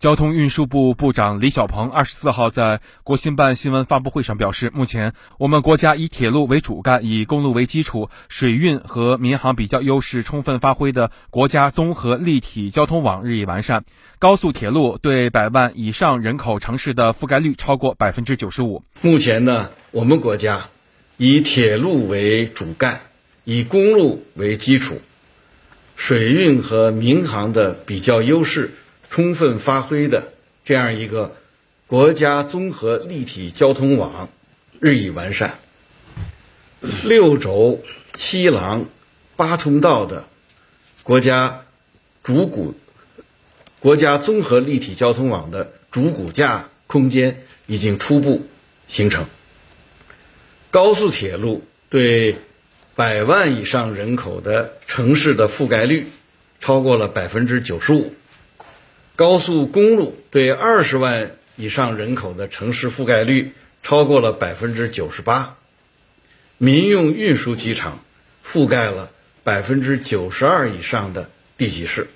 交通运输部部长李小鹏二十四号在国新办新闻发布会上表示，目前我们国家以铁路为主干，以公路为基础，水运和民航比较优势充分发挥的国家综合立体交通网日益完善，高速铁路对百万以上人口城市的覆盖率超过百分之九十五。目前呢，我们国家以铁路为主干，以公路为基础，水运和民航的比较优势。充分发挥的这样一个国家综合立体交通网日益完善，六轴七廊八通道的国家主骨国家综合立体交通网的主骨架空间已经初步形成。高速铁路对百万以上人口的城市的覆盖率超过了百分之九十五。高速公路对二十万以上人口的城市覆盖率超过了百分之九十八，民用运输机场覆盖了百分之九十二以上的地级市。